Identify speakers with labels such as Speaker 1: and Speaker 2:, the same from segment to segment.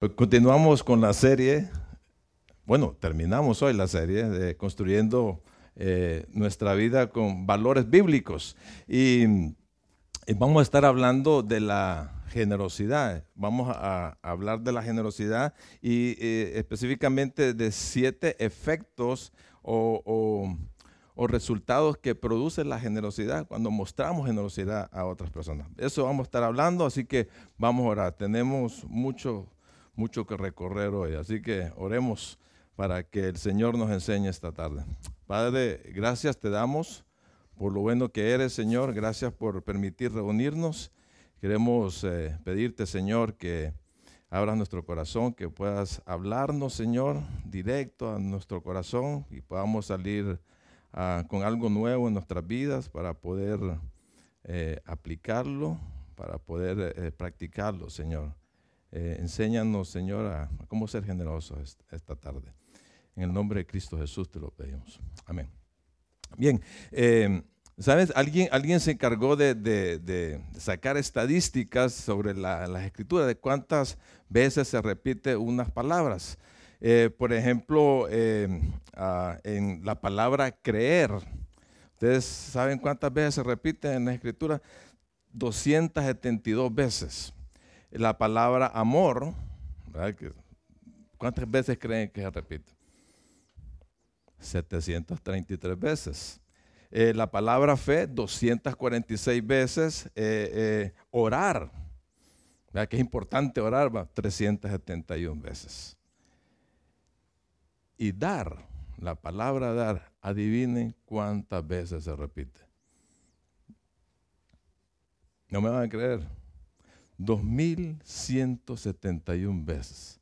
Speaker 1: Pues continuamos con la serie, bueno, terminamos hoy la serie de construyendo eh, nuestra vida con valores bíblicos. Y, vamos a estar hablando de la generosidad. Vamos a, hablar de la generosidad y eh, específicamente de siete efectos o, o, resultados que produce la generosidad cuando mostramos generosidad a otras personas. Eso vamos a estar hablando, así que vamos a orar. Tenemos mucho mucho que recorrer hoy. Así que oremos para que el Señor nos enseñe esta tarde. Padre, gracias te damos por lo bueno que eres, Señor. Gracias por permitir reunirnos. Queremos eh, pedirte, Señor, que abras nuestro corazón, que puedas hablarnos, Señor, directo a nuestro corazón y podamos salir ah, con algo nuevo en nuestras vidas para poder eh, aplicarlo, para poder eh, practicarlo, Señor. Eh, enséñanos, Señor, a, cómo ser generosos esta tarde. En el nombre de Cristo Jesús te lo pedimos. Amén. Bien, em, ¿sabes? Alguien, alguien se encargó de, sacar estadísticas sobre la, las escrituras, de cuántas veces se repite unas palabras. Eh, por ejemplo, em, ah, en la palabra creer, ¿ustedes saben cuántas veces se repite en la escritura? 272 veces la palabra amor, ¿cuántas veces creen que se repite? 733 veces. Eh, la palabra fe, 246 veces. Eh, eh, orar, ¿verdad? que es importante orar, 371 veces. Y dar, la palabra dar, adivinen cuántas veces se repite. No me van a creer. 2.171 veces.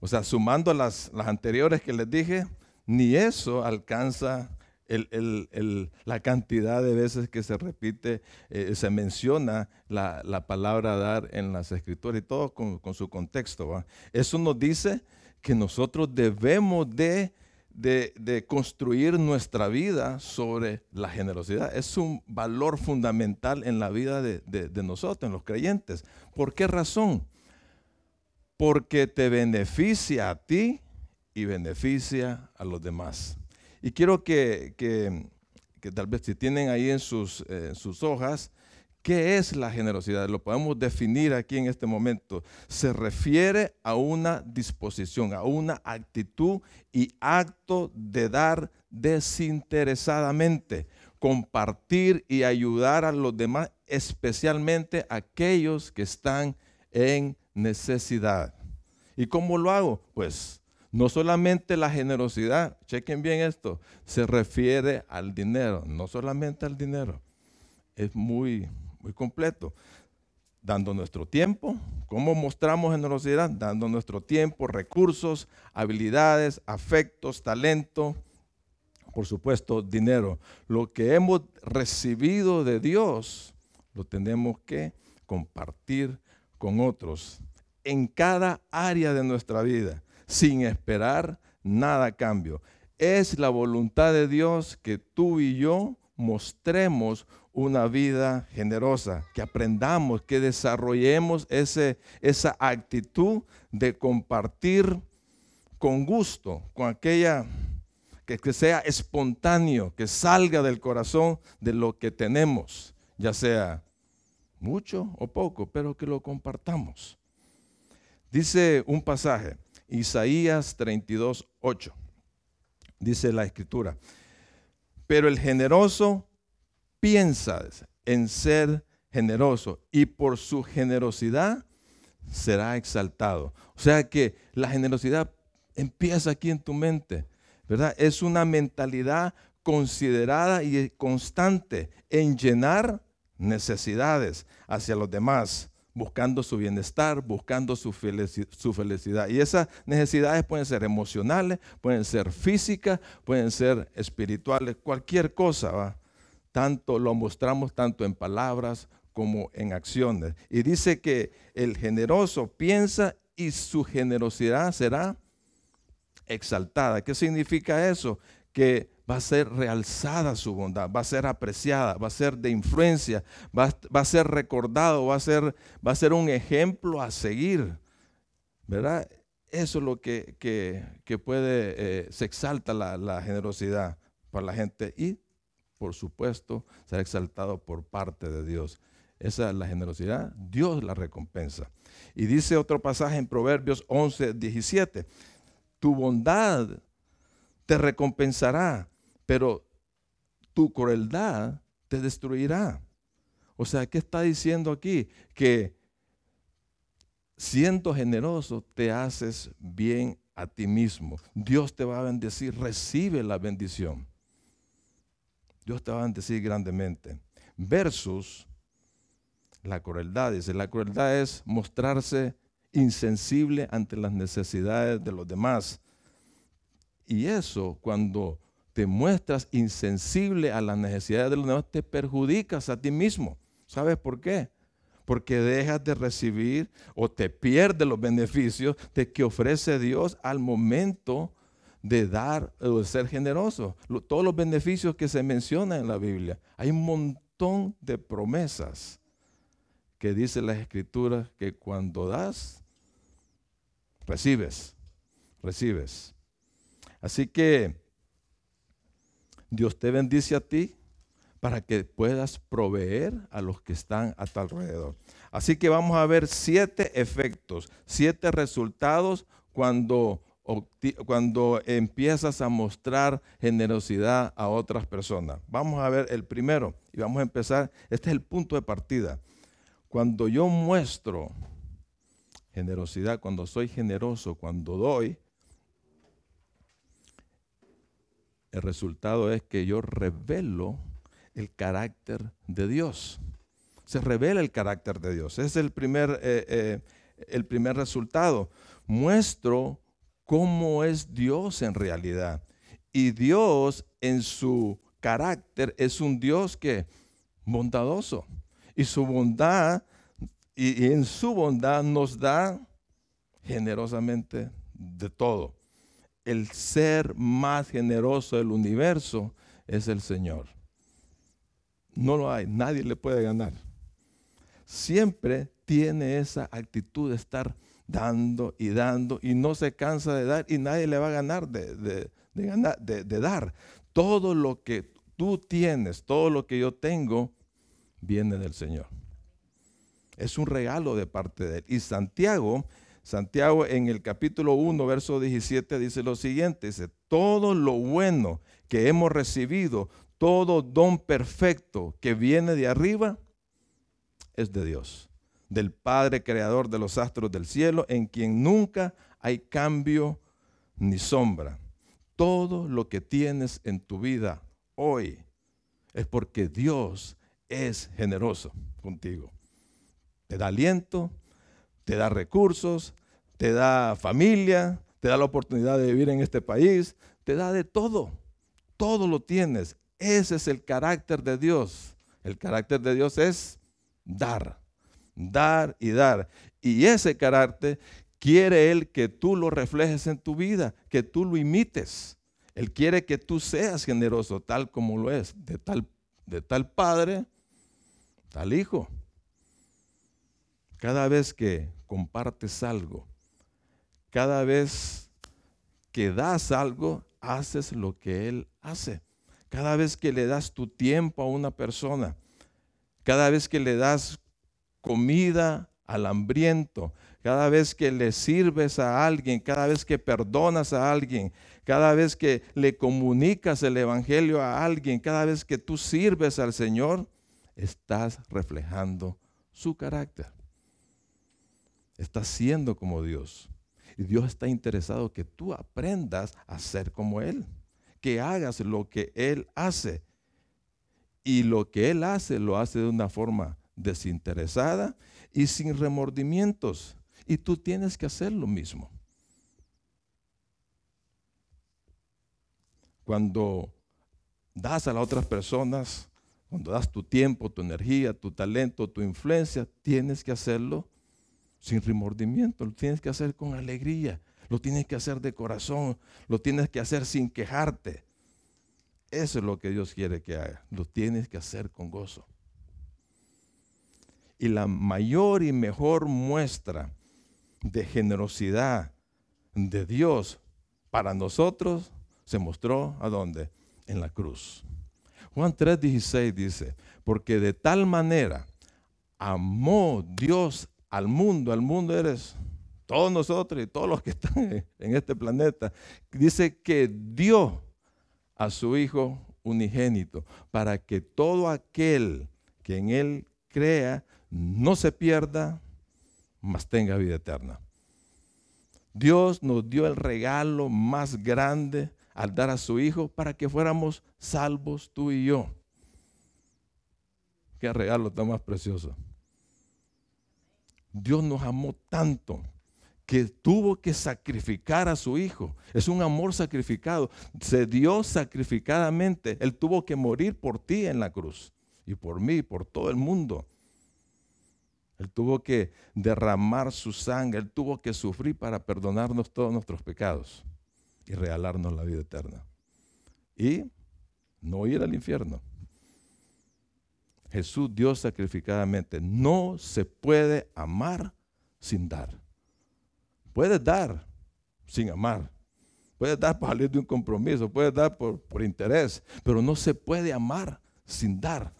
Speaker 1: O sea, sumando las, las anteriores que les dije, ni eso alcanza la cantidad de veces que se repite, eh, se menciona la, palabra dar en las escrituras y todo con, su contexto. Eso nos dice que nosotros debemos de de, construir nuestra vida sobre la generosidad. Es un valor fundamental en la vida de, nosotros, en los creyentes. ¿Por qué razón? Porque te beneficia a ti y beneficia a los demás. Y quiero que, tal vez si tienen ahí en sus, en sus hojas, ¿Qué es la generosidad? Lo podemos definir aquí en este momento. Se refiere a una disposición, a una actitud y acto de dar desinteresadamente, compartir y ayudar a los demás, especialmente aquellos que están en necesidad. ¿Y cómo lo hago? Pues no solamente la generosidad, chequen bien esto, se refiere al dinero, no solamente al dinero. Es muy muy completo. Dando nuestro tiempo, ¿cómo mostramos generosidad? Dando nuestro tiempo, recursos, habilidades, afectos, talento, por supuesto, dinero. Lo que hemos recibido de Dios, lo tenemos que compartir con otros en cada área de nuestra vida, sin esperar nada a cambio. Es la voluntad de Dios que tú y yo mostremos una vida generosa, que aprendamos, que desarrollemos ese, esa actitud de compartir con gusto, con aquella que, que sea espontáneo, que salga del corazón de lo que tenemos, ya sea mucho o poco, pero que lo compartamos. Dice un pasaje, Isaías 32, 8, dice la escritura, pero el generoso piensa en ser generoso y por su generosidad será exaltado. O sea que la generosidad empieza aquí en tu mente, ¿verdad? Es una mentalidad considerada y constante en llenar necesidades hacia los demás, buscando su bienestar, buscando su, felicidad. Y esas necesidades pueden ser emocionales, pueden ser físicas, pueden ser espirituales, cualquier cosa, ¿va? tanto lo mostramos tanto en palabras como en acciones. Y dice que el generoso piensa y su generosidad será exaltada. ¿Qué significa eso? Que va a ser realzada su bondad, va a ser apreciada, va a ser de influencia, va, a ser recordado, va a ser, va a ser un ejemplo a seguir. ¿verdad? Eso es lo que, puede, eh, se exalta la, la generosidad para la gente y, por supuesto, ser exaltado por parte de Dios. Esa es la generosidad, Dios la recompensa. Y dice otro pasaje en Proverbios 11, 17, tu bondad te recompensará, pero tu crueldad te destruirá. O sea, ¿qué está diciendo aquí? Que siendo generoso te haces bien a ti mismo. Dios te va a bendecir, recibe la bendición. Dios te va a bendecir grandemente. Versus la crueldad. Dice, la crueldad es mostrarse insensible ante las necesidades de los demás. Y eso, cuando te muestras insensible a las necesidades de los demás, te perjudicas a ti mismo. ¿Sabes por qué? Porque dejas de recibir o te pierdes los beneficios de que ofrece Dios al momento de dar o de ser generoso. Todos los beneficios que se mencionan en la Biblia. Hay un montón de promesas que dice las escrituras que cuando das, recibes, recibes. Así que Dios te bendice a ti para que puedas proveer a los que están a tu alrededor. Así que vamos a ver siete efectos, siete resultados cuando, cuando empiezas a mostrar generosidad a otras personas. Vamos a ver el primero y vamos a empezar. Este es el punto de partida. Cuando yo muestro generosidad, cuando soy generoso, cuando doy, el resultado es que yo revelo el carácter de Dios. Se revela el carácter de Dios. Es el primer, eh, eh, el primer resultado. Muestro cómo es Dios en realidad. Y Dios en su carácter es un Dios que bondadoso y su bondad, y, en su bondad nos da generosamente de todo. El ser más generoso del universo es el Señor. No lo hay, nadie le puede ganar. Siempre tiene esa actitud de estar dando y dando y no se cansa de dar y nadie le va a ganar de, ganar, de dar. Todo lo que tú tienes, todo lo que yo tengo, viene del Señor. Es un regalo de parte de Él. Y Santiago, Santiago en el capítulo 1, verso 17 dice lo siguiente, todo lo bueno que hemos recibido, todo don perfecto que viene de arriba, es de Dios, del Padre Creador de los astros del cielo, en quien nunca hay cambio ni sombra. Todo lo que tienes en tu vida hoy es porque Dios es generoso contigo. Te da aliento, te da recursos, te da familia, te da la oportunidad de vivir en este país, te da de todo. Todo lo tienes. Ese es el carácter de Dios. El carácter de Dios es dar, dar y dar. Y ese carácter quiere Él que tú lo reflejes en tu vida, que tú lo imites. Él quiere que tú seas generoso tal como lo es, de tal, de tal padre al Hijo. Cada vez que compartes algo, cada vez que das algo, haces lo que Él hace. Cada vez que le das tu tiempo a una persona, cada vez que le das comida al hambriento, cada vez que le sirves a alguien, cada vez que perdonas a alguien, cada vez que le comunicas el Evangelio a alguien, cada vez que tú sirves al Señor, estás reflejando su carácter. Estás siendo como Dios. Y Dios está interesado que tú aprendas a ser como Él, que hagas lo que Él hace. Y lo que Él hace lo hace de una forma desinteresada y sin remordimientos. Y tú tienes que hacer lo mismo. Cuando das a las otras personas, cuando das tu tiempo, tu energía, tu talento, tu influencia, tienes que hacerlo sin remordimiento, lo tienes que hacer con alegría, lo tienes que hacer de corazón, lo tienes que hacer sin quejarte. Eso es lo que Dios quiere que haga, lo tienes que hacer con gozo. Y la mayor y mejor muestra de generosidad de Dios para nosotros se mostró a dónde? En la cruz. Juan 3:16 dice, porque de tal manera amó Dios al mundo, al mundo eres todos nosotros y todos los que están en este planeta, dice que dio a su Hijo unigénito para que todo aquel que en Él crea no se pierda, mas tenga vida eterna. Dios nos dio el regalo más grande al dar a su Hijo para que fuéramos salvos tú y yo. Qué regalo tan más precioso. Dios nos amó tanto que tuvo que sacrificar a su hijo. Es un amor sacrificado. Se dio sacrificadamente. Él tuvo que morir por ti en la cruz y por mí, por todo el mundo. Él tuvo que derramar su sangre, Él tuvo que sufrir para perdonarnos todos nuestros pecados y regalarnos la vida eterna. Y no ir al infierno. Jesús dio sacrificadamente. No se puede amar sin dar. Puedes dar sin amar. Puedes dar por salir de un compromiso, puedes dar por, por interés, pero no se puede amar sin dar.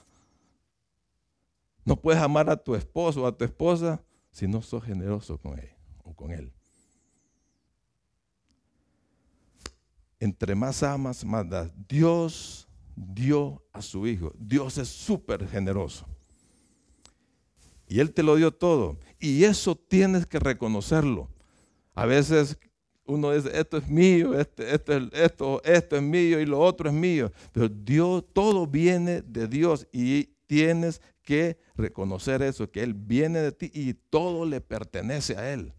Speaker 1: No puedes amar a tu esposo o a tu esposa si no sos generoso con él o con él. Entre más amas, más das. Dios dio a su hijo. Dios es súper generoso. Y Él te lo dio todo. Y eso tienes que reconocerlo. A veces uno dice, esto es mío, este, esto, esto, esto es mío y lo otro es mío. Pero Dios, todo viene de Dios y tienes que reconocer eso, que Él viene de ti y todo le pertenece a Él.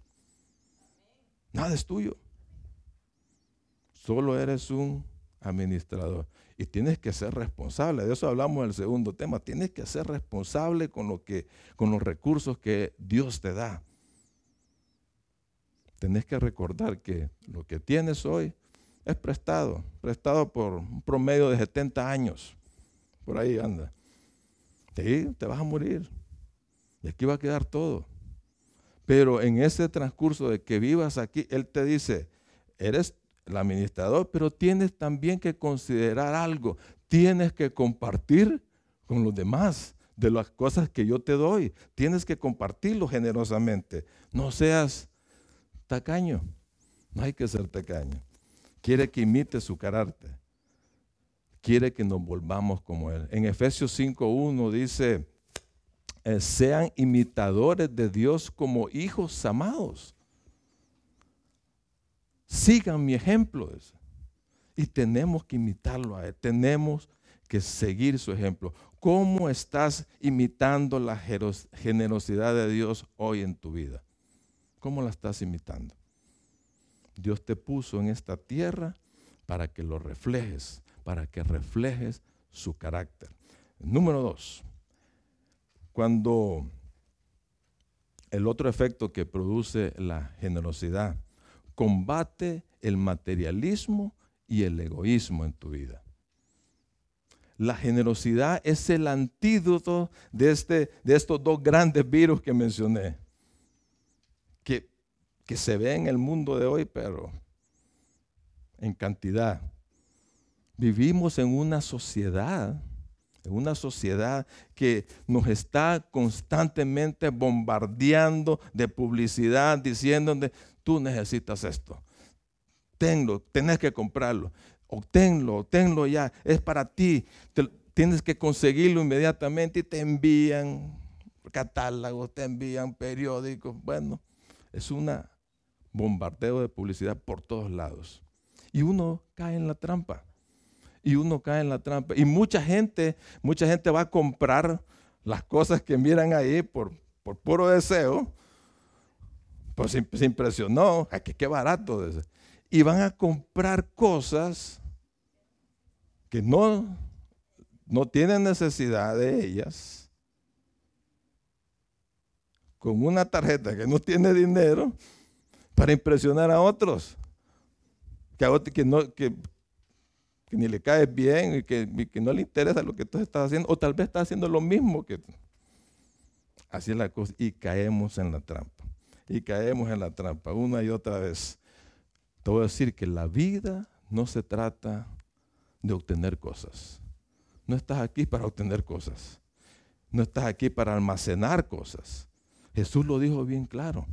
Speaker 1: Nada es tuyo. Solo eres un administrador. Y tienes que ser responsable. De eso hablamos en el segundo tema. Tienes que ser responsable con, lo que, con los recursos que Dios te da. Tienes que recordar que lo que tienes hoy es prestado, prestado por un promedio de 70 años. Por ahí anda. Sí, te vas a morir. Y aquí va a quedar todo. Pero en ese transcurso de que vivas aquí, Él te dice, eres el administrador, pero tienes también que considerar algo. Tienes que compartir con los demás de las cosas que yo te doy. Tienes que compartirlo generosamente. No seas tacaño. No hay que ser tacaño. Quiere que imite su carácter. Quiere que nos volvamos como Él. En Efesios 5.1 dice, eh, sean imitadores de Dios como hijos amados sigan mi ejemplo. Y tenemos que imitarlo a Él, tenemos que seguir su ejemplo. ¿Cómo estás imitando la generosidad de Dios hoy en tu vida? ¿Cómo la estás imitando? Dios te puso en esta tierra para que lo reflejes, para que reflejes su carácter. Número dos, cuando el otro efecto que produce la generosidad combate el materialismo y el egoísmo en tu vida. La generosidad es el antídoto de, este, de estos dos grandes virus que mencioné, que, que se ve en el mundo de hoy, pero en cantidad. Vivimos en una sociedad, en una sociedad que nos está constantemente bombardeando de publicidad, diciendo tú necesitas esto. Tenlo, tenés que comprarlo. Obténlo, obténlo ya. Es para ti. tienes que conseguirlo inmediatamente y te envían catálogos, te envían periódicos. Bueno, es un bombardeo de publicidad por todos lados. Y uno cae en la trampa. Y uno cae en la trampa. Y mucha gente, mucha gente va a comprar las cosas que miran ahí por, por puro deseo pues se, impresionó, que qué barato. Y van a comprar cosas que no, no tienen necesidad de ellas, con una tarjeta que no tiene dinero, para impresionar a otros. Que, que, no, que, ni le cae bien y que, que, no le interesa lo que tú estás haciendo, o tal vez está haciendo lo mismo que Así es la cosa, y caemos en la trampa. y caemos en la trampa una y otra vez. Te voy a decir que la vida no se trata de obtener cosas. No estás aquí para obtener cosas. No estás aquí para almacenar cosas. Jesús lo dijo bien claro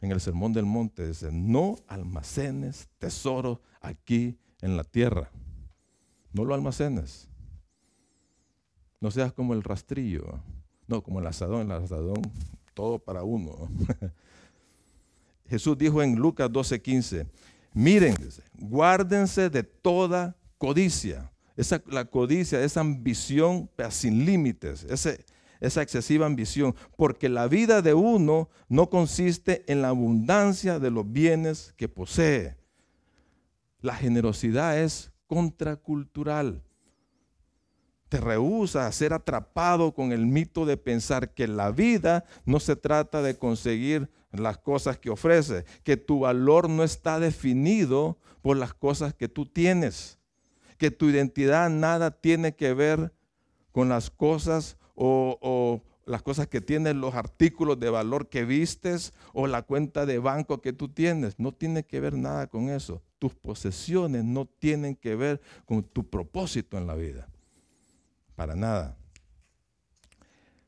Speaker 1: en el Sermón del Monte. Dice, no almacenes tesoros aquí en la tierra. No lo almacenes. No seas como el rastrillo. No, como el asadón. El asadón, todo para uno. Jesús dijo en Lucas 12:15, miren, guárdense de toda codicia. Esa, la codicia, esa ambición sin límites, esa excesiva ambición, porque la vida de uno no consiste en la abundancia de los bienes que posee. La generosidad es contracultural. Te rehúsa a ser atrapado con el mito de pensar que la vida no se trata de conseguir las cosas que ofrece, que tu valor no está definido por las cosas que tú tienes, que tu identidad nada tiene que ver con las cosas o, las cosas que tienen los artículos de valor que vistes o la cuenta de banco que tú tienes. No tiene que ver nada con eso. Tus posesiones no tienen que ver con tu propósito en la vida. Para nada.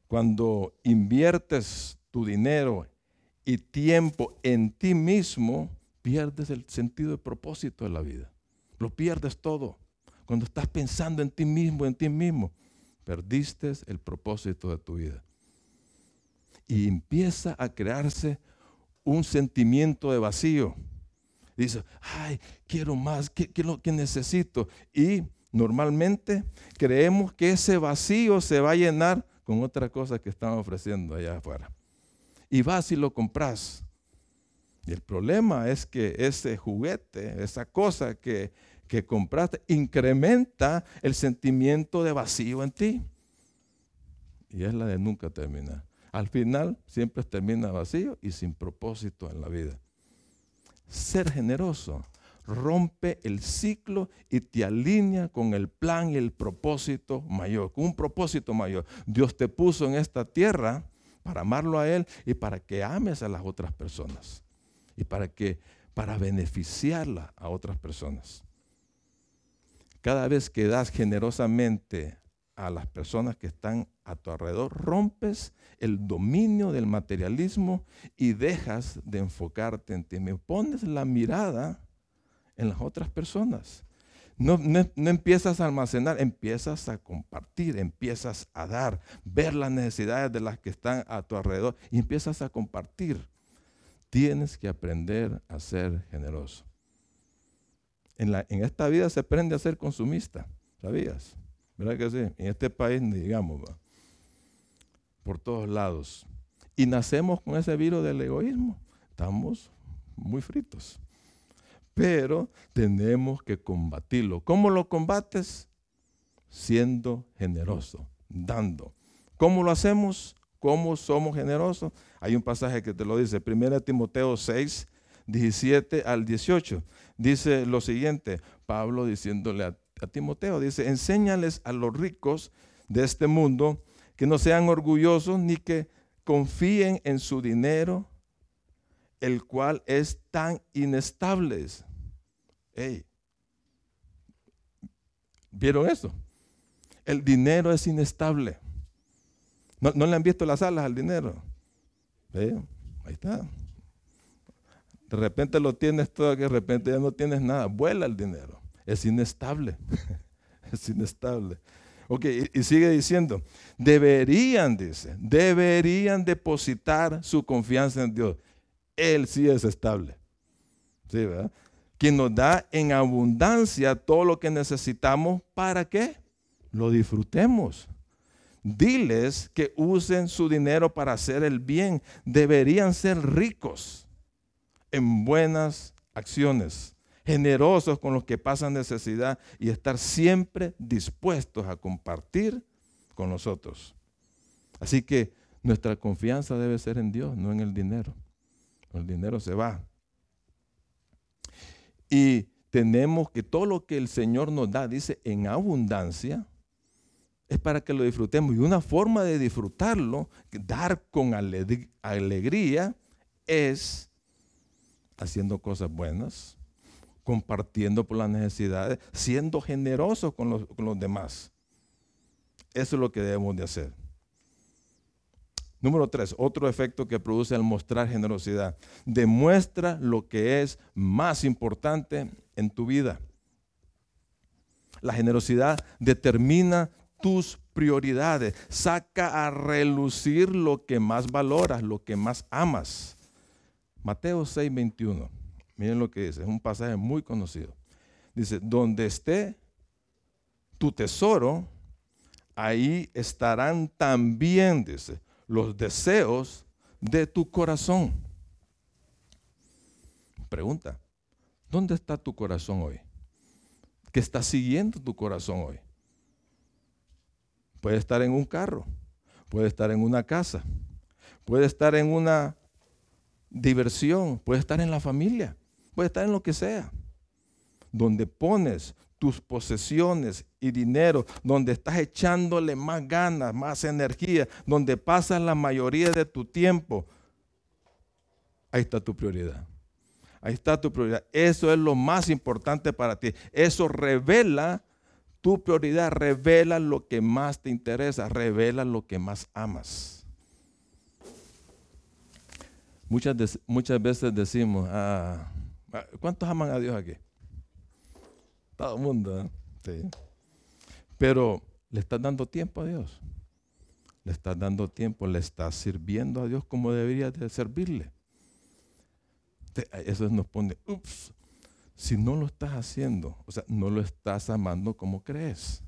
Speaker 1: Cuando inviertes tu dinero y tiempo en ti mismo, pierdes el sentido de propósito de la vida. Lo pierdes todo. Cuando estás pensando en ti mismo, en ti mismo, perdiste el propósito de tu vida. Y empieza a crearse un sentimiento de vacío. Dice, ay, quiero más, ¿qué, es lo que necesito? Y normalmente creemos que ese vacío se va a llenar con otra cosa que están ofreciendo allá afuera. Y vas y lo compras. Y el problema es que ese juguete, esa cosa que que compraste incrementa el sentimiento de vacío en ti. Y es la de nunca terminar. Al final siempre termina vacío y sin propósito en la vida. Ser generoso rompe el ciclo y te alinea con el plan y el propósito mayor, con un propósito mayor. Dios te puso en esta tierra para amarlo a Él y para que ames a las otras personas y para que para beneficiarla a otras personas. Cada vez que das generosamente a las personas que están a tu alrededor, rompes el dominio del materialismo y dejas de enfocarte en ti. Me pones la mirada en las otras personas. No, no, empiezas a almacenar, empiezas a compartir, empiezas a dar, ver las necesidades de las que están a tu alrededor y empiezas a compartir. Tienes que aprender a ser generoso en, esta vida se aprende a ser consumista, ¿sabías? ¿Verdad que sí? En este país, digamos, por todos lados. Y nacemos con ese virus del egoísmo. Estamos muy fritos. Pero tenemos que combatirlo. ¿Cómo lo combates? Siendo generoso, dando. ¿Cómo lo hacemos? ¿Cómo somos generosos? Hay un pasaje que te lo dice, 1 Timoteo 6, 17 al 18 dice lo siguiente, Pablo diciéndole a, Timoteo, dice, enséñales a los ricos de este mundo que no sean orgullosos ni que confíen en su dinero, el cual es tan inestable. ¿Vieron eso? El dinero es inestable. ¿No, le han visto las alas al dinero? Ahí está. De repente lo tienes todo, de repente ya no tienes nada. Vuela el dinero. Es inestable. es inestable. Ok, y, sigue diciendo, deberían, dice, deberían depositar su confianza en Dios. Él sí es estable. ¿Sí, verdad? Quien nos da en abundancia todo lo que necesitamos para que lo disfrutemos. Diles que usen su dinero para hacer el bien. Deberían ser ricos en buenas acciones, generosos con los que pasan necesidad y estar siempre dispuestos a compartir con nosotros. Así que nuestra confianza debe ser en Dios, no en el dinero. El dinero se va. Y tenemos que todo lo que el Señor nos da, dice, en abundancia, es para que lo disfrutemos. Y una forma de disfrutarlo, dar con alegría, es haciendo cosas buenas, compartiendo por las necesidades, siendo generosos con los, demás. Eso es lo que debemos de hacer. Número tres, otro efecto que produce al mostrar generosidad. Demuestra lo que es más importante en tu vida. La generosidad determina tus prioridades, saca a relucir lo que más valoras, lo que más amas. Mateo 6, 21. Miren lo que dice, es un pasaje muy conocido. Dice, donde esté tu tesoro, ahí estarán también, dice, los deseos de tu corazón. Pregunta, ¿dónde está tu corazón hoy? ¿Qué está siguiendo tu corazón hoy? Puede estar en un carro, puede estar en una casa, puede estar en una diversión, puede estar en la familia, puede estar en lo que sea. Donde pones tus posesiones y dinero, donde estás echándole más ganas, más energía, donde pasas la mayoría de tu tiempo, ahí está tu prioridad. Ahí está tu prioridad. Eso es lo más importante para ti. Eso revela tu prioridad, revela lo que más te interesa, revela lo que más amas. Muchas, muchas veces decimos, ah, ¿cuántos aman a Dios aquí? Todo el mundo, ¿eh? sí. Pero le estás dando tiempo a Dios. Le estás dando tiempo, le estás sirviendo a Dios como deberías de servirle. Eso nos pone, ups, si no lo estás haciendo, o sea, no lo estás amando como crees.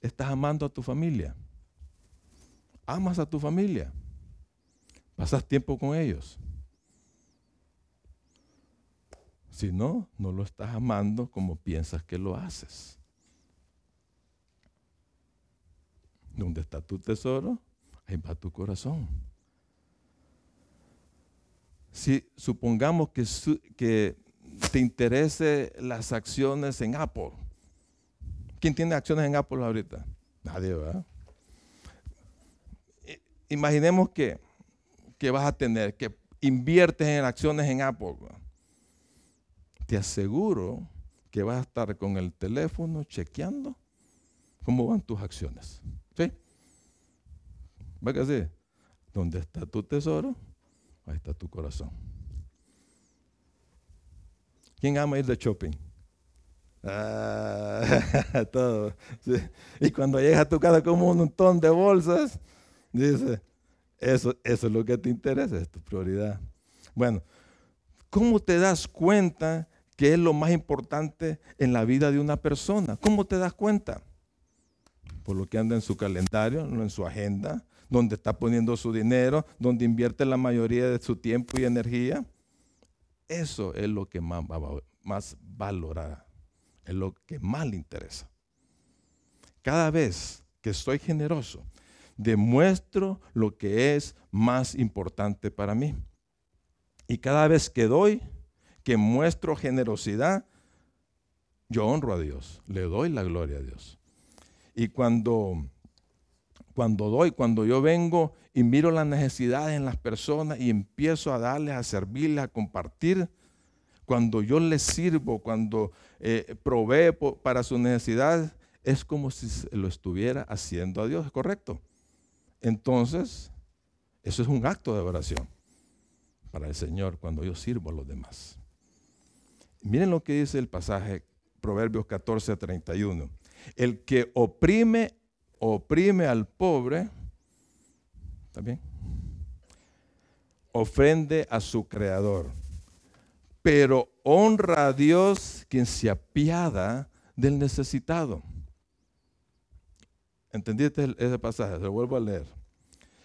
Speaker 1: Estás amando a tu familia. Amas a tu familia. Pasas tiempo con ellos. Si no, no lo estás amando como piensas que lo haces. ¿Dónde está tu tesoro? Ahí va tu corazón. Si supongamos que, que te interese las acciones en Apple. ¿Quién tiene acciones en Apple ahorita? Nadie, ¿verdad? Imaginemos que, que vas a tener, que inviertes en acciones en Apple te aseguro que vas a estar con el teléfono chequeando cómo van tus acciones. ¿Sí? ¿Va que así? ¿Dónde está tu tesoro? Ahí está tu corazón. ¿Quién ama ir de shopping? Ah, todo. Y cuando llegas a tu casa como un montón de bolsas, dice, eso, eso es lo que te interesa, es tu prioridad. Bueno, ¿cómo te das cuenta ¿Qué es lo más importante en la vida de una persona? ¿Cómo te das cuenta? Por lo que anda en su calendario, en su agenda, donde está poniendo su dinero, donde invierte la mayoría de su tiempo y energía. Eso es lo que más, más valorará, es lo que más le interesa. Cada vez que soy generoso, demuestro lo que es más importante para mí. Y cada vez que doy, que muestro generosidad, yo honro a Dios, le doy la gloria a Dios. Y cuando, cuando doy, cuando yo vengo y miro las necesidades en las personas y empiezo a darles, a servirles, a compartir, cuando yo les sirvo, cuando eh, provee para sus necesidades, es como si lo estuviera haciendo a Dios, ¿correcto? Entonces, eso es un acto de oración para el Señor cuando yo sirvo a los demás. Miren lo que dice el pasaje, Proverbios 14, 31. El que oprime, oprime al pobre, ¿está bien? Ofende a su creador, pero honra a Dios quien se apiada del necesitado. ¿Entendiste ese pasaje? Se lo vuelvo a leer.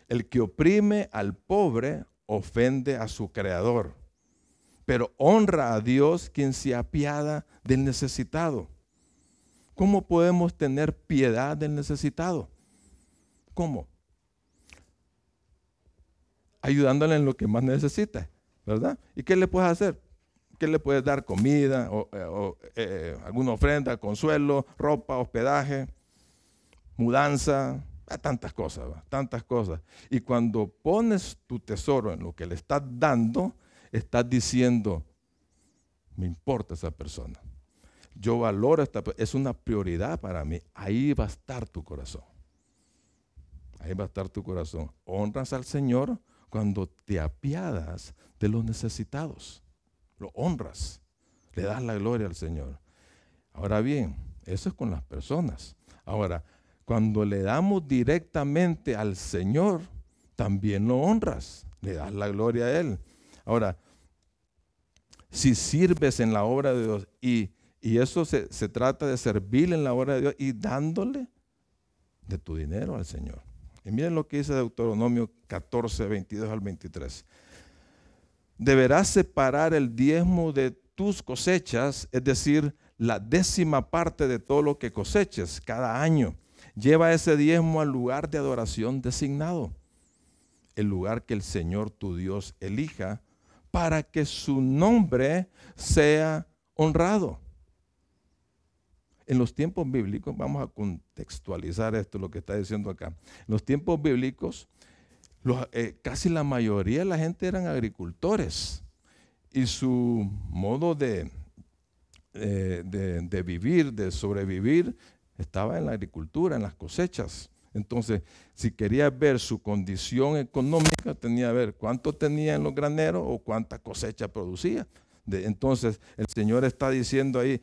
Speaker 1: El que oprime al pobre ofende a su creador pero honra a Dios quien se apiada del necesitado. ¿Cómo podemos tener piedad del necesitado? ¿Cómo? Ayudándole en lo que más necesita, ¿verdad? ¿Y qué le puedes hacer? ¿Qué le puedes dar? Comida, o, eh, eh, alguna ofrenda, consuelo, ropa, hospedaje, mudanza, tantas cosas, tantas cosas. Y cuando pones tu tesoro en lo que le estás dando, estás diciendo, me importa esa persona. Yo valoro esta persona, es una prioridad para mí. Ahí va a estar tu corazón. Ahí va a estar tu corazón. Honras al Señor cuando te apiadas de los necesitados. Lo honras. Le das la gloria al Señor. Ahora bien, eso es con las personas. Ahora, cuando le damos directamente al Señor, también lo honras, le das la gloria a Él. Ahora, si sirves en la obra de Dios y, eso se, se, trata de servir en la obra de Dios y dándole de tu dinero al Señor. Y miren lo que dice Deuteronomio 14, 22 al 23. Deberás separar el diezmo de tus cosechas, es decir, la décima parte de todo lo que coseches cada año. Lleva ese diezmo al lugar de adoración designado, el lugar que el Señor tu Dios elija para que su nombre sea honrado. En los tiempos bíblicos, vamos a contextualizar esto, lo que está diciendo acá. En los tiempos bíblicos, eh, casi la mayoría de la gente eran agricultores y su modo de, eh, de, vivir, de sobrevivir, estaba en la agricultura, en las cosechas. Entonces, si quería ver su condición económica, tenía que ver cuánto tenía en los graneros o cuánta cosecha producía. entonces, el Señor está diciendo ahí,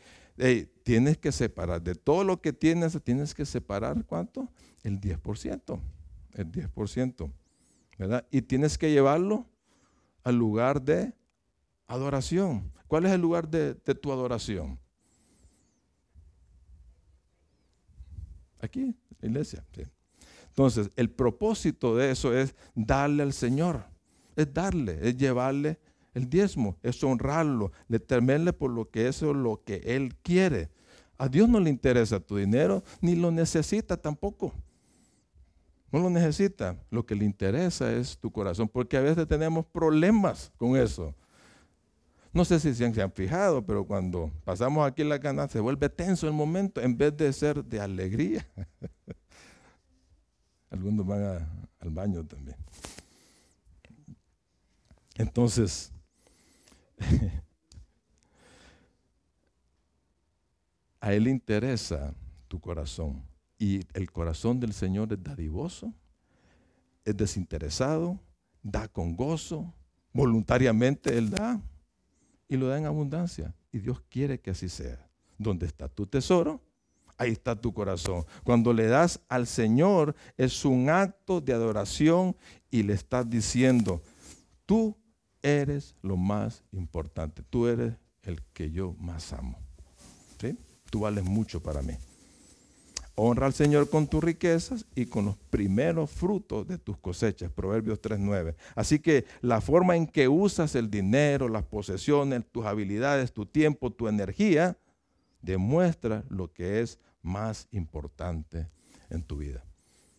Speaker 1: tienes que separar, de todo lo que tienes, tienes que separar cuánto? El 10%, el 10%, ¿verdad? Y tienes que llevarlo al lugar de adoración. ¿Cuál es el lugar de, tu adoración? Aquí, la iglesia. Entonces, el propósito de eso es darle al Señor. Es darle, es llevarle el diezmo, es honrarlo, le temerle por lo que eso es lo que Él quiere. A Dios no le interesa tu dinero, ni lo necesita tampoco. No lo necesita. Lo que le interesa es tu corazón, porque a veces tenemos problemas con eso. No sé si se han, fijado, pero cuando pasamos aquí en la cana se vuelve tenso el momento en vez de ser de alegría. Algunos van al baño también. Entonces, a Él interesa tu corazón. Y el corazón del Señor es dadivoso, es desinteresado, da con gozo, voluntariamente Él da y lo da en abundancia. Y Dios quiere que así sea. Donde está tu tesoro, ahí está tu corazón. Cuando le das al Señor es un acto de adoración y le estás diciendo, tú eres lo más importante, tú eres el que yo más amo. ¿Sí? Tú vales mucho para mí. Honra al Señor con tus riquezas y con los primeros frutos de tus cosechas. Proverbios 3.9. Así que la forma en que usas el dinero, las posesiones, tus habilidades, tu tiempo, tu energía, demuestra lo que es más importante en tu vida.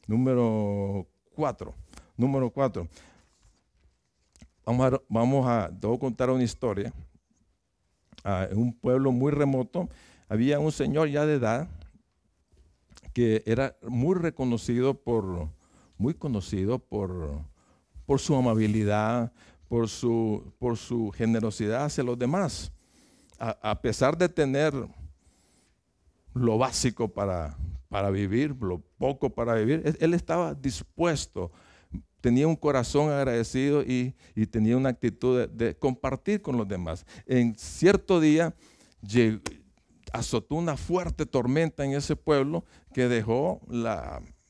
Speaker 1: Número 4. Número 4. Vamos a, a, contar una historia. Ah, en un pueblo muy remoto había un señor ya de edad que era muy reconocido por, muy conocido por, por su amabilidad, por su, por su generosidad hacia los demás. A, pesar de tener lo básico para, para vivir, lo poco para vivir, él estaba dispuesto, tenía un corazón agradecido y, tenía una actitud de, de, compartir con los demás. En cierto día azotó una fuerte tormenta en ese pueblo que dejó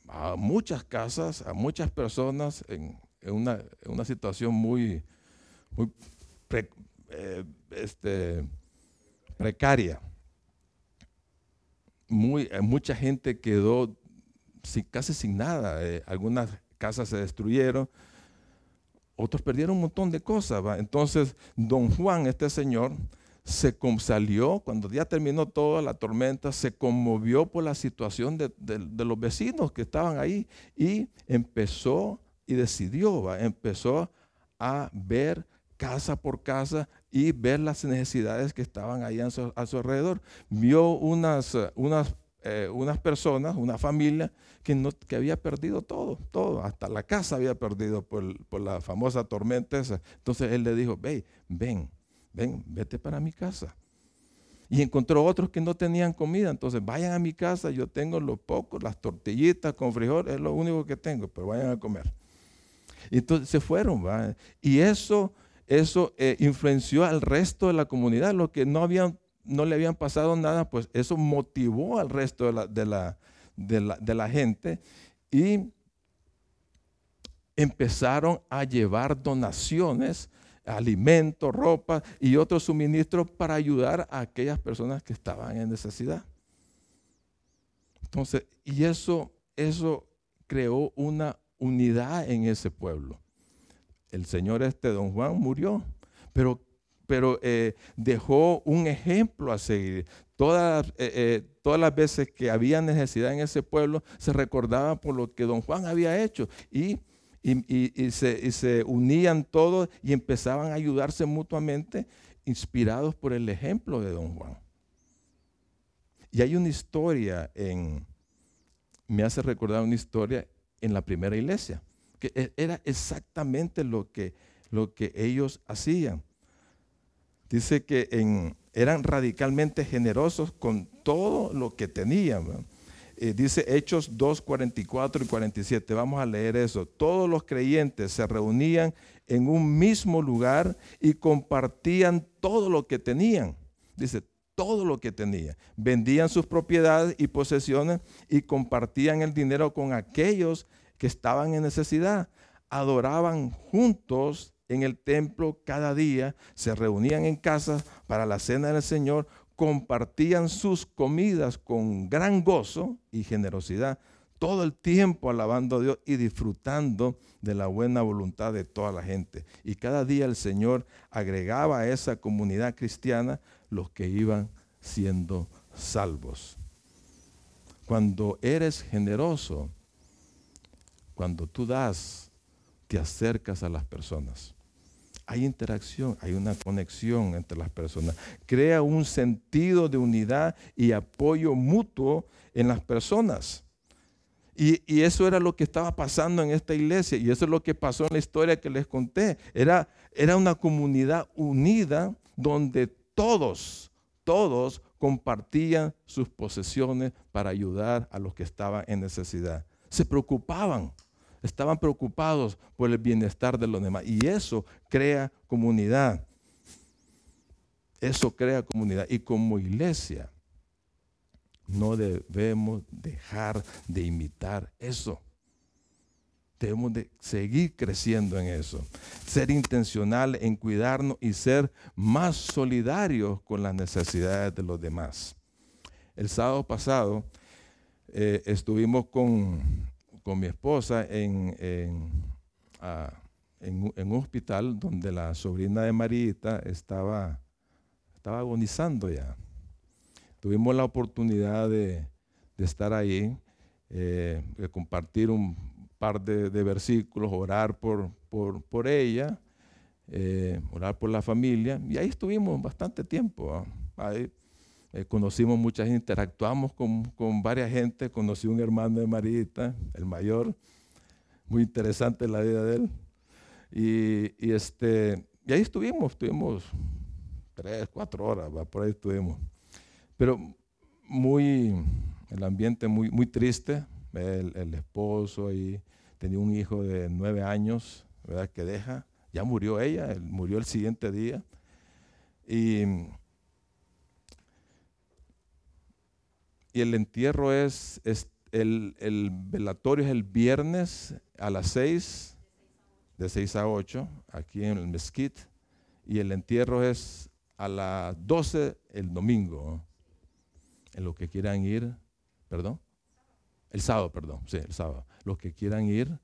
Speaker 1: a muchas casas, a muchas personas en, una, situación muy, eh, este, precaria. Muy, eh, mucha gente quedó casi sin nada. Eh, algunas casas se destruyeron, otros perdieron un montón de cosas. Entonces, don Juan, este señor, se salió, cuando ya terminó toda la tormenta, se conmovió por la situación de, los vecinos que estaban ahí y empezó y decidió, empezó a ver casa por casa y ver las necesidades que estaban ahí a su, alrededor. Vio unas, unas eh, unas personas, una familia que, no, que había perdido todo, todo, hasta la casa había perdido por, por la famosa tormenta esa. Entonces él le dijo, ve, ven, ven, vete para mi casa. Y encontró otros que no tenían comida. Entonces, vayan a mi casa, yo tengo lo poco, las tortillitas con frijol, es lo único que tengo, pero vayan a comer. Y entonces se fueron. Y eso, eso eh, influenció al resto de la comunidad. Los que no, habían, no le habían pasado nada, pues eso motivó al resto de la, de la, de la gente. Y empezaron a llevar donaciones alimento, ropa y otros suministros para ayudar a aquellas personas que estaban en necesidad. Entonces, y eso, eso creó una unidad en ese pueblo. El señor este, don Juan, murió, pero, pero eh, dejó un ejemplo a seguir. Todas, eh, eh, todas las veces que había necesidad en ese pueblo, se recordaba por lo que don Juan había hecho. Y y, se, unían todos y empezaban a ayudarse mutuamente, inspirados por el ejemplo de don Juan. Y hay una historia en, me hace recordar una historia en la primera iglesia, que e, era exactamente lo que, lo que ellos hacían. Dice que en, eran radicalmente generosos con todo lo que tenían. Eh, dice Hechos 2, 44 y 47. Vamos a leer eso. Todos los creyentes se reunían en un mismo lugar y compartían todo lo que tenían. Dice, todo lo que tenían. Vendían sus propiedades y posesiones y compartían el dinero con aquellos que estaban en necesidad. Adoraban juntos en el templo cada día, se reunían en casa para la cena del Señor, compartían sus comidas con gran gozo y generosidad, todo el tiempo alabando a Dios y disfrutando de la buena voluntad de toda la gente. Y cada día el Señor agregaba a esa comunidad cristiana los que iban siendo salvos. Cuando eres generoso, cuando tú das, te acercas a las personas hay interacción, hay una conexión entre las personas. Crea un sentido de unidad y apoyo mutuo en las personas. Y, eso era lo que estaba pasando en esta iglesia y eso es lo que pasó en la historia que les conté. Era, era una comunidad unida donde todos, todos compartían sus posesiones para ayudar a los que estaban en necesidad. Se preocupaban estaban preocupados por el bienestar de los demás. Y eso crea comunidad. Eso crea comunidad. Y como iglesia, no debemos dejar de imitar eso. Debemos de seguir creciendo en eso. Ser intencional en cuidarnos y ser más solidarios con las necesidades de los demás. El sábado pasado eh, estuvimos con con mi esposa en, en, un hospital donde la sobrina de Marita estaba, estaba agonizando ya. Tuvimos la oportunidad de, estar ahí, eh, de compartir un par de, versículos, orar por, por, ella, eh, orar por la familia, y ahí estuvimos bastante tiempo. Ahí, eh, conocimos mucha gente, interactuamos con, con, varias gente, conocí un hermano de Marita, el mayor, muy interesante la vida de él. Y, y, este, y ahí estuvimos, estuvimos tres, cuatro horas, por ahí estuvimos. Pero muy, el ambiente muy, muy triste, el, esposo y tenía un hijo de nueve años, ¿verdad? Que deja, ya murió ella, murió el siguiente día. Y y el entierro es, el, velatorio es el viernes a las 6, de 6 a 8, aquí en el mezquite, y el entierro es a las 12 el domingo. En los que quieran ir, perdón, el sábado, perdón, sí, el sábado. Los que quieran ir,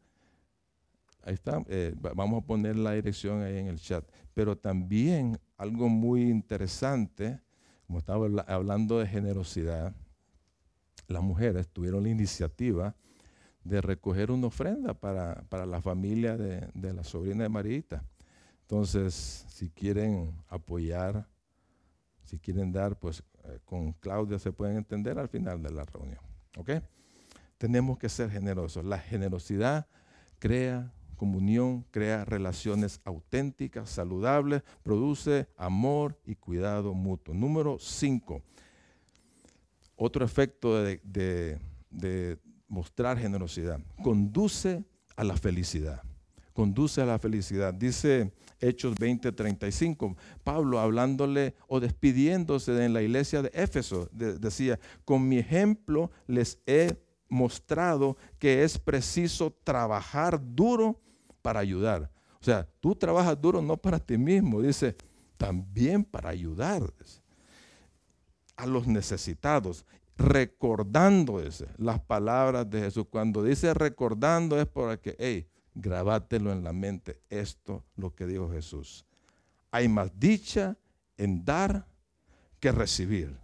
Speaker 1: ahí está, eh, vamos a poner la dirección ahí en el chat. Pero también algo muy interesante, como estaba hablando de generosidad, las mujeres tuvieron la iniciativa de recoger una ofrenda para, la familia de, la sobrina de Marita. Entonces, si quieren apoyar, Si quieren dar, pues eh, con Claudia se pueden entender al final de la reunión. ¿Ok? Tenemos que ser generosos. La generosidad crea comunión, crea relaciones auténticas, saludables, produce amor y cuidado mutuo. Número cinco, otro efecto de, mostrar generosidad, conduce a la felicidad. Conduce a la felicidad. Dice Hechos 20:35, Pablo hablándole o despidiéndose en la iglesia de Éfeso, decía, con mi ejemplo les he mostrado que es preciso trabajar duro para ayudar. O sea, tú trabajas duro no para ti mismo, dice, también para ayudar a los necesitados, recordando las palabras de Jesús. Cuando dice recordando es para que, hey, grabátelo en la mente, esto lo que dijo Jesús. Hay más dicha en dar que recibir.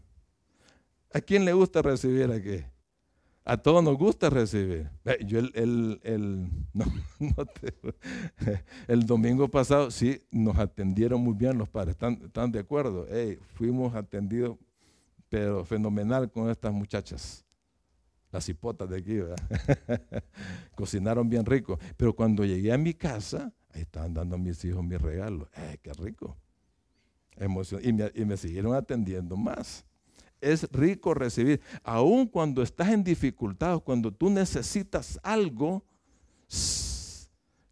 Speaker 1: ¿A quién le gusta recibir aquí? A todos nos gusta recibir. Yo el, el, domingo pasado sí nos atendieron muy bien los padres. ¿Están, de acuerdo? fuimos atendidos, pero fenomenal con estas muchachas. Las hipotas de aquí, Cocinaron bien rico. Pero cuando llegué a mi casa, ahí estaban dando a mis hijos mis regalos. ¡Eh, qué rico! y me siguieron atendiendo más es rico recibir. Aun cuando estás en dificultad, cuando tú necesitas algo,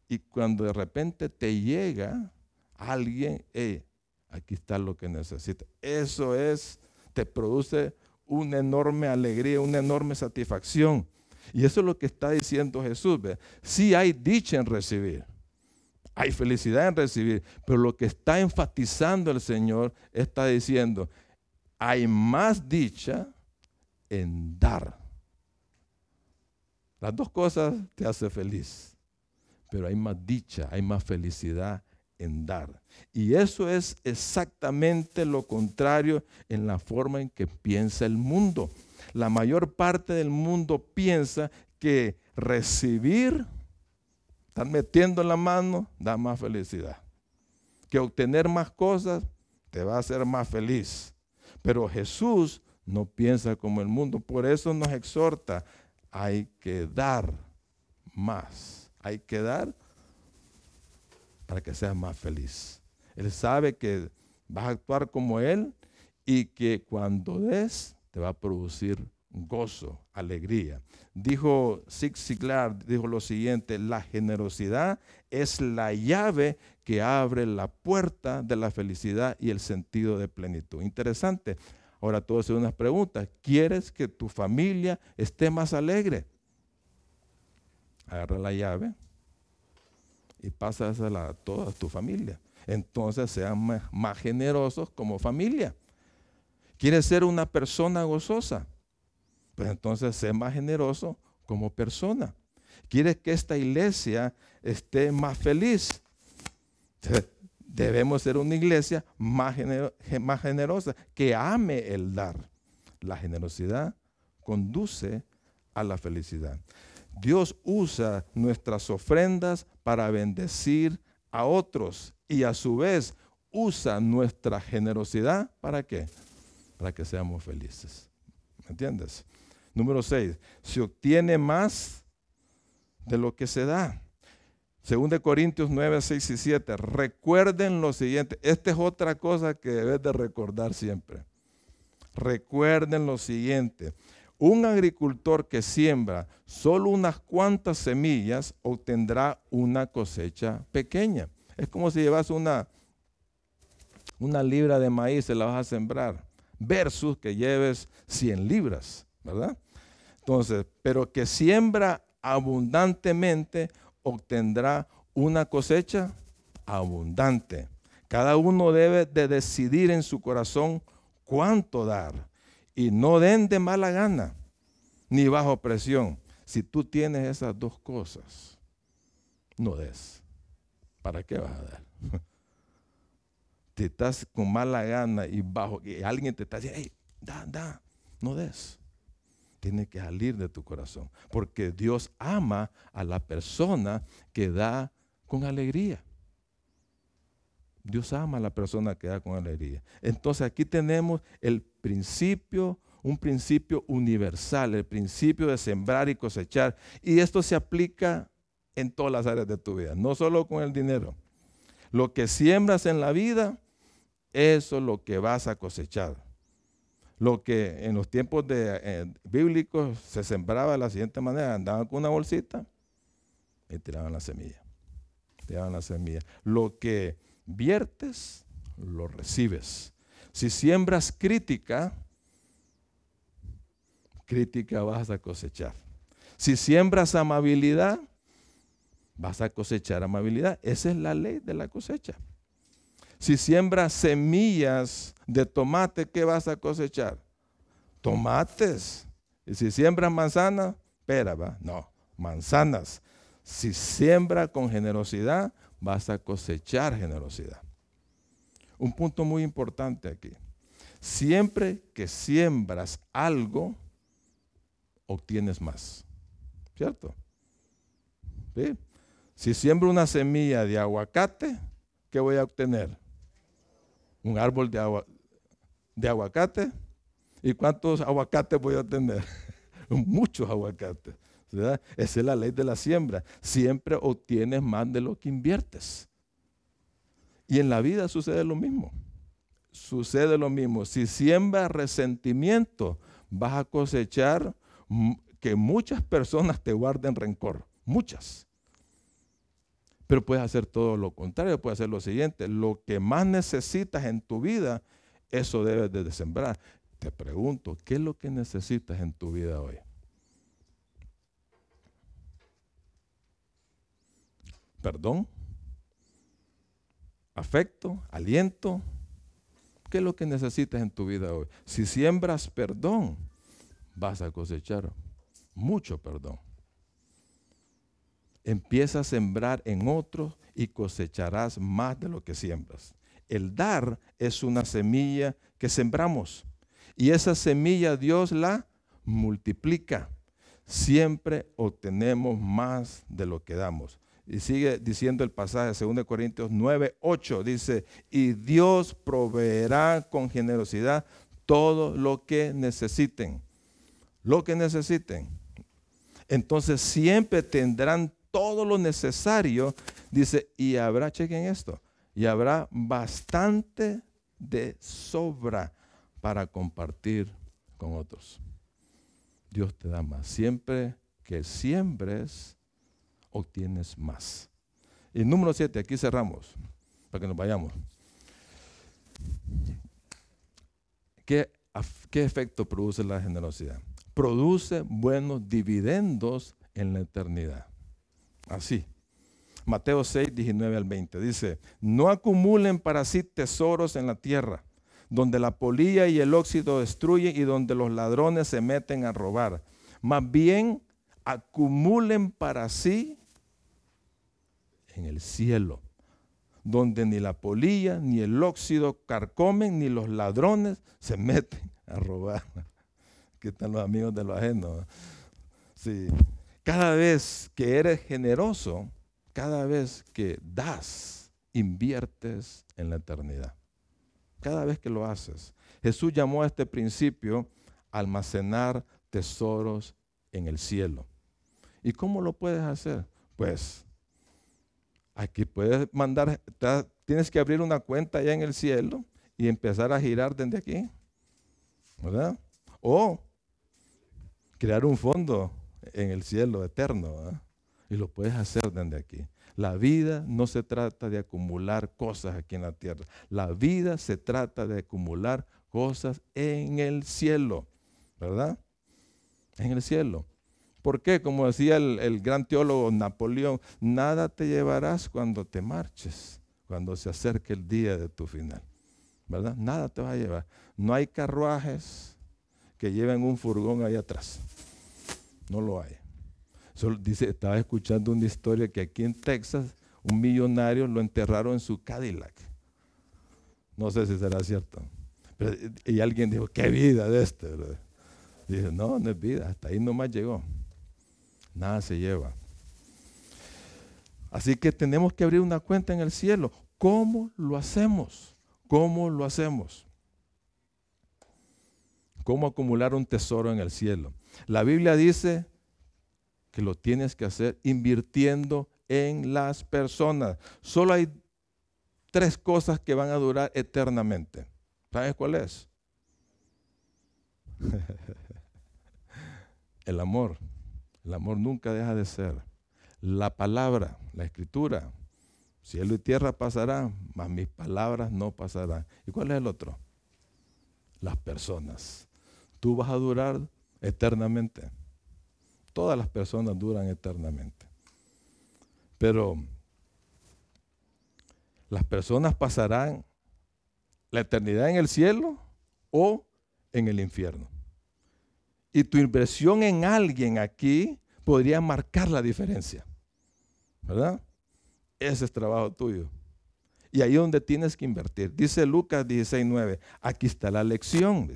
Speaker 1: y cuando de repente te llega alguien, aquí está lo que necesitas. Eso es, te produce una enorme alegría, una enorme satisfacción. Y eso es lo que está diciendo Jesús. Si Sí hay dicha en recibir, hay felicidad en recibir, pero lo que está enfatizando el Señor está diciendo, hay más dicha en dar. Las dos cosas te hacen feliz, pero hay más dicha, hay más felicidad en dar. Y eso es exactamente lo contrario en la forma en que piensa el mundo. La mayor parte del mundo piensa que recibir, estar metiendo la mano, da más felicidad. Que obtener más cosas te va a hacer más feliz. Pero Jesús no piensa como el mundo. Por eso nos exhorta, hay que dar más. Hay que dar para que seas más feliz. Él sabe que vas a actuar como Él y que cuando des te va a producir gozo, alegría. Dijo Zig Ziglar, dijo lo siguiente, la generosidad es la llave que abre la puerta de la felicidad y el sentido de plenitud. Interesante. Ahora todo es unas preguntas. ¿Quieres que tu familia esté más alegre? Agarra la llave y pásasela a toda tu familia. Entonces sean más, más generosos como familia. ¿Quieres ser una persona gozosa? Pues entonces sé más generoso como persona. ¿Quieres que esta iglesia esté más feliz? Debemos ser una iglesia más, más generosa, que ame el dar. La generosidad conduce a la felicidad. Dios usa nuestras ofrendas para bendecir a otros y a su vez usa nuestra generosidad para qué? Para que seamos felices. ¿Me entiendes? Número 6. Se obtiene más de lo que se da. Según de Corintios 9, 6 y 7. Recuerden lo siguiente. Esta es otra cosa que debes de recordar siempre. Recuerden lo siguiente. Un agricultor que siembra solo unas cuantas semillas obtendrá una cosecha pequeña. Es como si llevas una, una libra de maíz y la vas a sembrar, versus que lleves 100 libras, ¿verdad? Entonces, pero que siembra abundantemente obtendrá una cosecha abundante. Cada uno debe de decidir en su corazón cuánto dar. Y no den de mala gana, ni bajo presión. Si tú tienes esas dos cosas, no des. ¿Para qué vas a dar? Si estás con mala gana y bajo, y alguien te está diciendo, hey, da, da, no des tiene que salir de tu corazón. Porque Dios ama a la persona que da con alegría. Dios ama a la persona que da con alegría. Entonces aquí tenemos el principio, un principio universal, el principio de sembrar y cosechar. Y esto se aplica en todas las áreas de tu vida, no solo con el dinero. Lo que siembras en la vida, eso es lo que vas a cosechar. Lo que en los tiempos de, eh, bíblicos se sembraba de la siguiente manera, andaban con una bolsita y tiraban la semilla. Tiraban la semilla. Lo que viertes, lo recibes. Si siembras crítica, crítica vas a cosechar. Si siembras amabilidad, vas a cosechar amabilidad. Esa es la ley de la cosecha. Si siembras semillas de tomate, ¿qué vas a cosechar? Tomates. Y si siembras manzanas, pera, ¿va? No, manzanas. Si siembra con generosidad, vas a cosechar generosidad. Un punto muy importante aquí. Siempre que siembras algo, obtienes más. ¿Cierto? Si siembro una semilla de aguacate, ¿qué voy a obtener? Un árbol de, de aguacate. ¿Y cuántos aguacates voy a obtener? Muchos aguacates. Esa es la ley de la siembra. Siempre obtienes más de lo que inviertes. Y en la vida sucede lo mismo. Sucede lo mismo. Si siembras resentimiento, vas a cosechar que muchas personas te guarden rencor. Muchas. Pero puedes hacer todo lo contrario, puedes hacer lo siguiente. Lo que más necesitas en tu vida, eso debes de sembrar. Te pregunto, ¿qué es lo que necesitas en tu vida hoy? Perdón, afecto, aliento. ¿Qué es lo que necesitas en tu vida hoy? Si siembras perdón, vas a cosechar mucho perdón. Empieza a sembrar en otros y cosecharás más de lo que siembras. El dar es una semilla que sembramos y esa semilla Dios la multiplica. Siempre obtenemos más de lo que damos. Y sigue diciendo el pasaje, 2 Corintios 9, 8, dice, y Dios proveerá con generosidad todo lo que necesiten. Lo que necesiten. Entonces siempre tendrán todo lo necesario, dice, y habrá, chequen esto, y habrá bastante de sobra para compartir con otros. Dios te da más. Siempre que siembres, obtienes más. Y número 7, aquí cerramos, para que nos vayamos. ¿Qué, ¿Qué efecto produce la generosidad? Produce buenos dividendos en la eternidad. Así. Mateo 6, 19 al 20. Dice, no acumulen para sí tesoros en la tierra, donde la polilla y el óxido destruyen y donde los ladrones se meten a robar. Más bien, acumulen para sí en el cielo, donde ni la polilla ni el óxido carcomen, ni los ladrones se meten a robar. Aquí están los amigos de lo ajeno. Sí. Cada vez que eres generoso, cada vez que das, inviertes en la eternidad. Cada vez que lo haces. Jesús llamó a este principio almacenar tesoros en el cielo. ¿Y cómo lo puedes hacer? Pues Aquí puedes mandar, tienes que abrir una cuenta allá en el cielo y empezar a girar desde aquí. ¿Verdad? O crear un fondo en el cielo eterno. Y lo puedes hacer desde aquí. La vida no se trata de acumular cosas aquí en la tierra. La vida se trata de acumular cosas en el cielo. ¿Verdad? En el cielo. ¿Por qué? Como decía el, gran teólogo Napoleón, nada te llevarás cuando te marches, cuando se acerque el día de tu final. ¿Verdad? Nada te va a llevar. No hay carruajes que lleven un furgón ahí atrás. No lo hay. Solo dice, estaba escuchando una historia que aquí en Texas un millonario lo enterraron en su Cadillac. No sé si será cierto. y alguien dijo, qué vida de este. Dice, no, no es vida, hasta ahí nomás llegó nada se lleva. Así que tenemos que abrir una cuenta en el cielo. ¿Cómo lo hacemos? ¿Cómo lo hacemos? ¿Cómo acumular un tesoro en el cielo? La Biblia dice que lo tienes que hacer invirtiendo en las personas. Solo hay tres cosas que van a durar eternamente. ¿Sabes cuál es? el amor. El amor nunca deja de ser. La palabra, la escritura. Cielo y tierra pasarán, mas mis palabras no pasarán. ¿Y cuál es el otro? Las personas. Tú vas a durar eternamente. Todas las personas duran eternamente. Pero las personas pasarán la eternidad en el cielo o en el infierno. Y tu inversión en alguien aquí podría marcar la diferencia. ¿Verdad? Ese es trabajo tuyo. Y ahí es donde tienes que invertir. Dice Lucas 16:9. Aquí está la lección.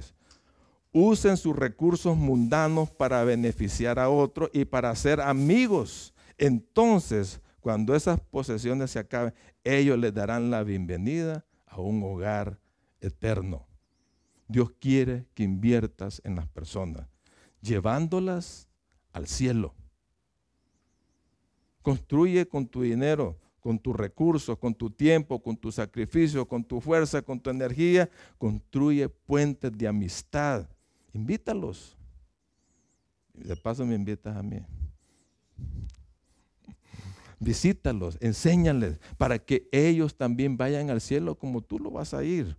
Speaker 1: Usen sus recursos mundanos para beneficiar a otros y para ser amigos. Entonces, cuando esas posesiones se acaben, ellos les darán la bienvenida a un hogar eterno. Dios quiere que inviertas en las personas, llevándolas al cielo. Construye con tu dinero, con tus recursos, con tu tiempo, con tu sacrificio, con tu fuerza, con tu energía. Construye puentes de amistad. Invítalos. De paso me invitas a mí. Visítalos, enséñales para que ellos también vayan al cielo como tú lo vas a ir.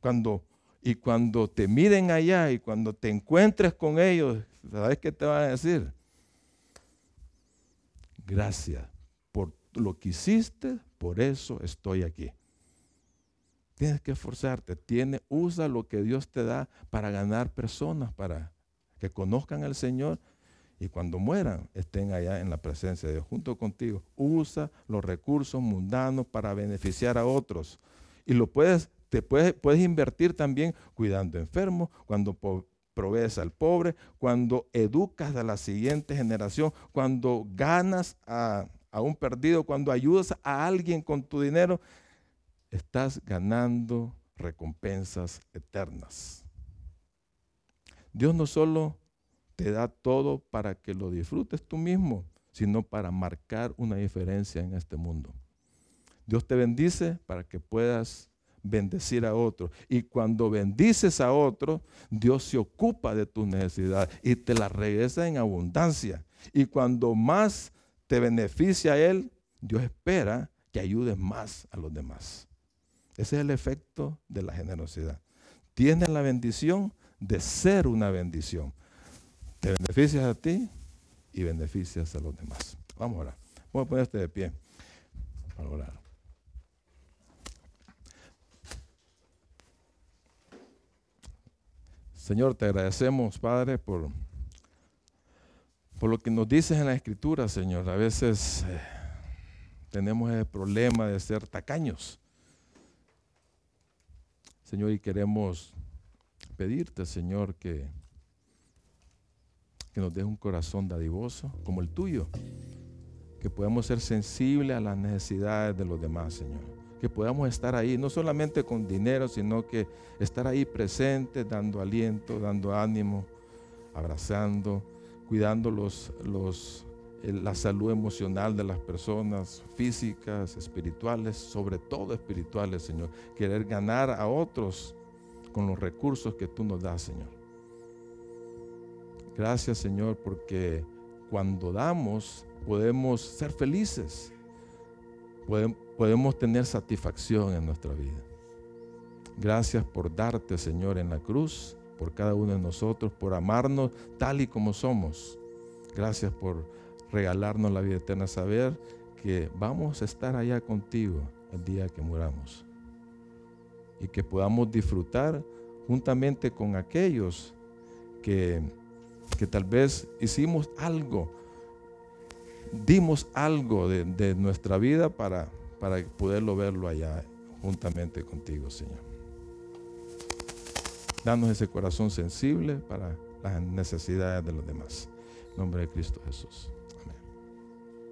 Speaker 1: Cuando y cuando te miren allá y cuando te encuentres con ellos, ¿sabes qué te van a decir? Gracias por lo que hiciste, por eso estoy aquí. Tienes que esforzarte, tiene, usa lo que Dios te da para ganar personas, para que conozcan al Señor y cuando mueran estén allá en la presencia de Dios junto contigo. Usa los recursos mundanos para beneficiar a otros. Y lo puedes te puedes, invertir también cuidando enfermos, cuando provees al pobre, cuando educas a la siguiente generación, cuando ganas a, a un perdido, cuando ayudas a alguien con tu dinero, estás ganando recompensas eternas. Dios no solo te da todo para que lo disfrutes tú mismo, sino para marcar una diferencia en este mundo. Dios te bendice para que puedas bendecir a otro. Y cuando bendices a otro, Dios se ocupa de tus necesidades y te las regresa en abundancia. Y cuando más te beneficia a Él, Dios espera que ayudes más a los demás. Ese es el efecto de la generosidad. Tienes la bendición de ser una bendición. Te beneficias a ti y beneficias a los demás. Vamos a orar. Vamos a ponerte de pie para orar. Señor, te agradecemos, Padre, por, por lo que nos dices en la Escritura, Señor. A veces eh, tenemos el problema de ser tacaños. Señor, y queremos pedirte, Señor, que, que nos des un corazón dadivoso como el tuyo, que podamos ser sensibles a las necesidades de los demás, Señor que podamos estar ahí, no solamente con dinero, sino que estar ahí presente, dando aliento, dando ánimo, abrazando, cuidando los, la salud emocional de las personas, físicas, espirituales, sobre todo espirituales, Señor. Querer ganar a otros con los recursos que tú nos das, Señor. Gracias, Señor, porque cuando damos podemos ser felices. Podemos, podemos tener satisfacción en nuestra vida. Gracias por darte, Señor, en la cruz, por cada uno de nosotros, por amarnos tal y como somos. Gracias por regalarnos la vida eterna, saber que vamos a estar allá contigo el día que muramos. Y que podamos disfrutar juntamente con aquellos que, que tal vez hicimos algo, dimos algo de, de nuestra vida para para poderlo verlo allá juntamente contigo, Señor. Danos ese corazón sensible para las necesidades de los demás. En nombre de Cristo Jesús.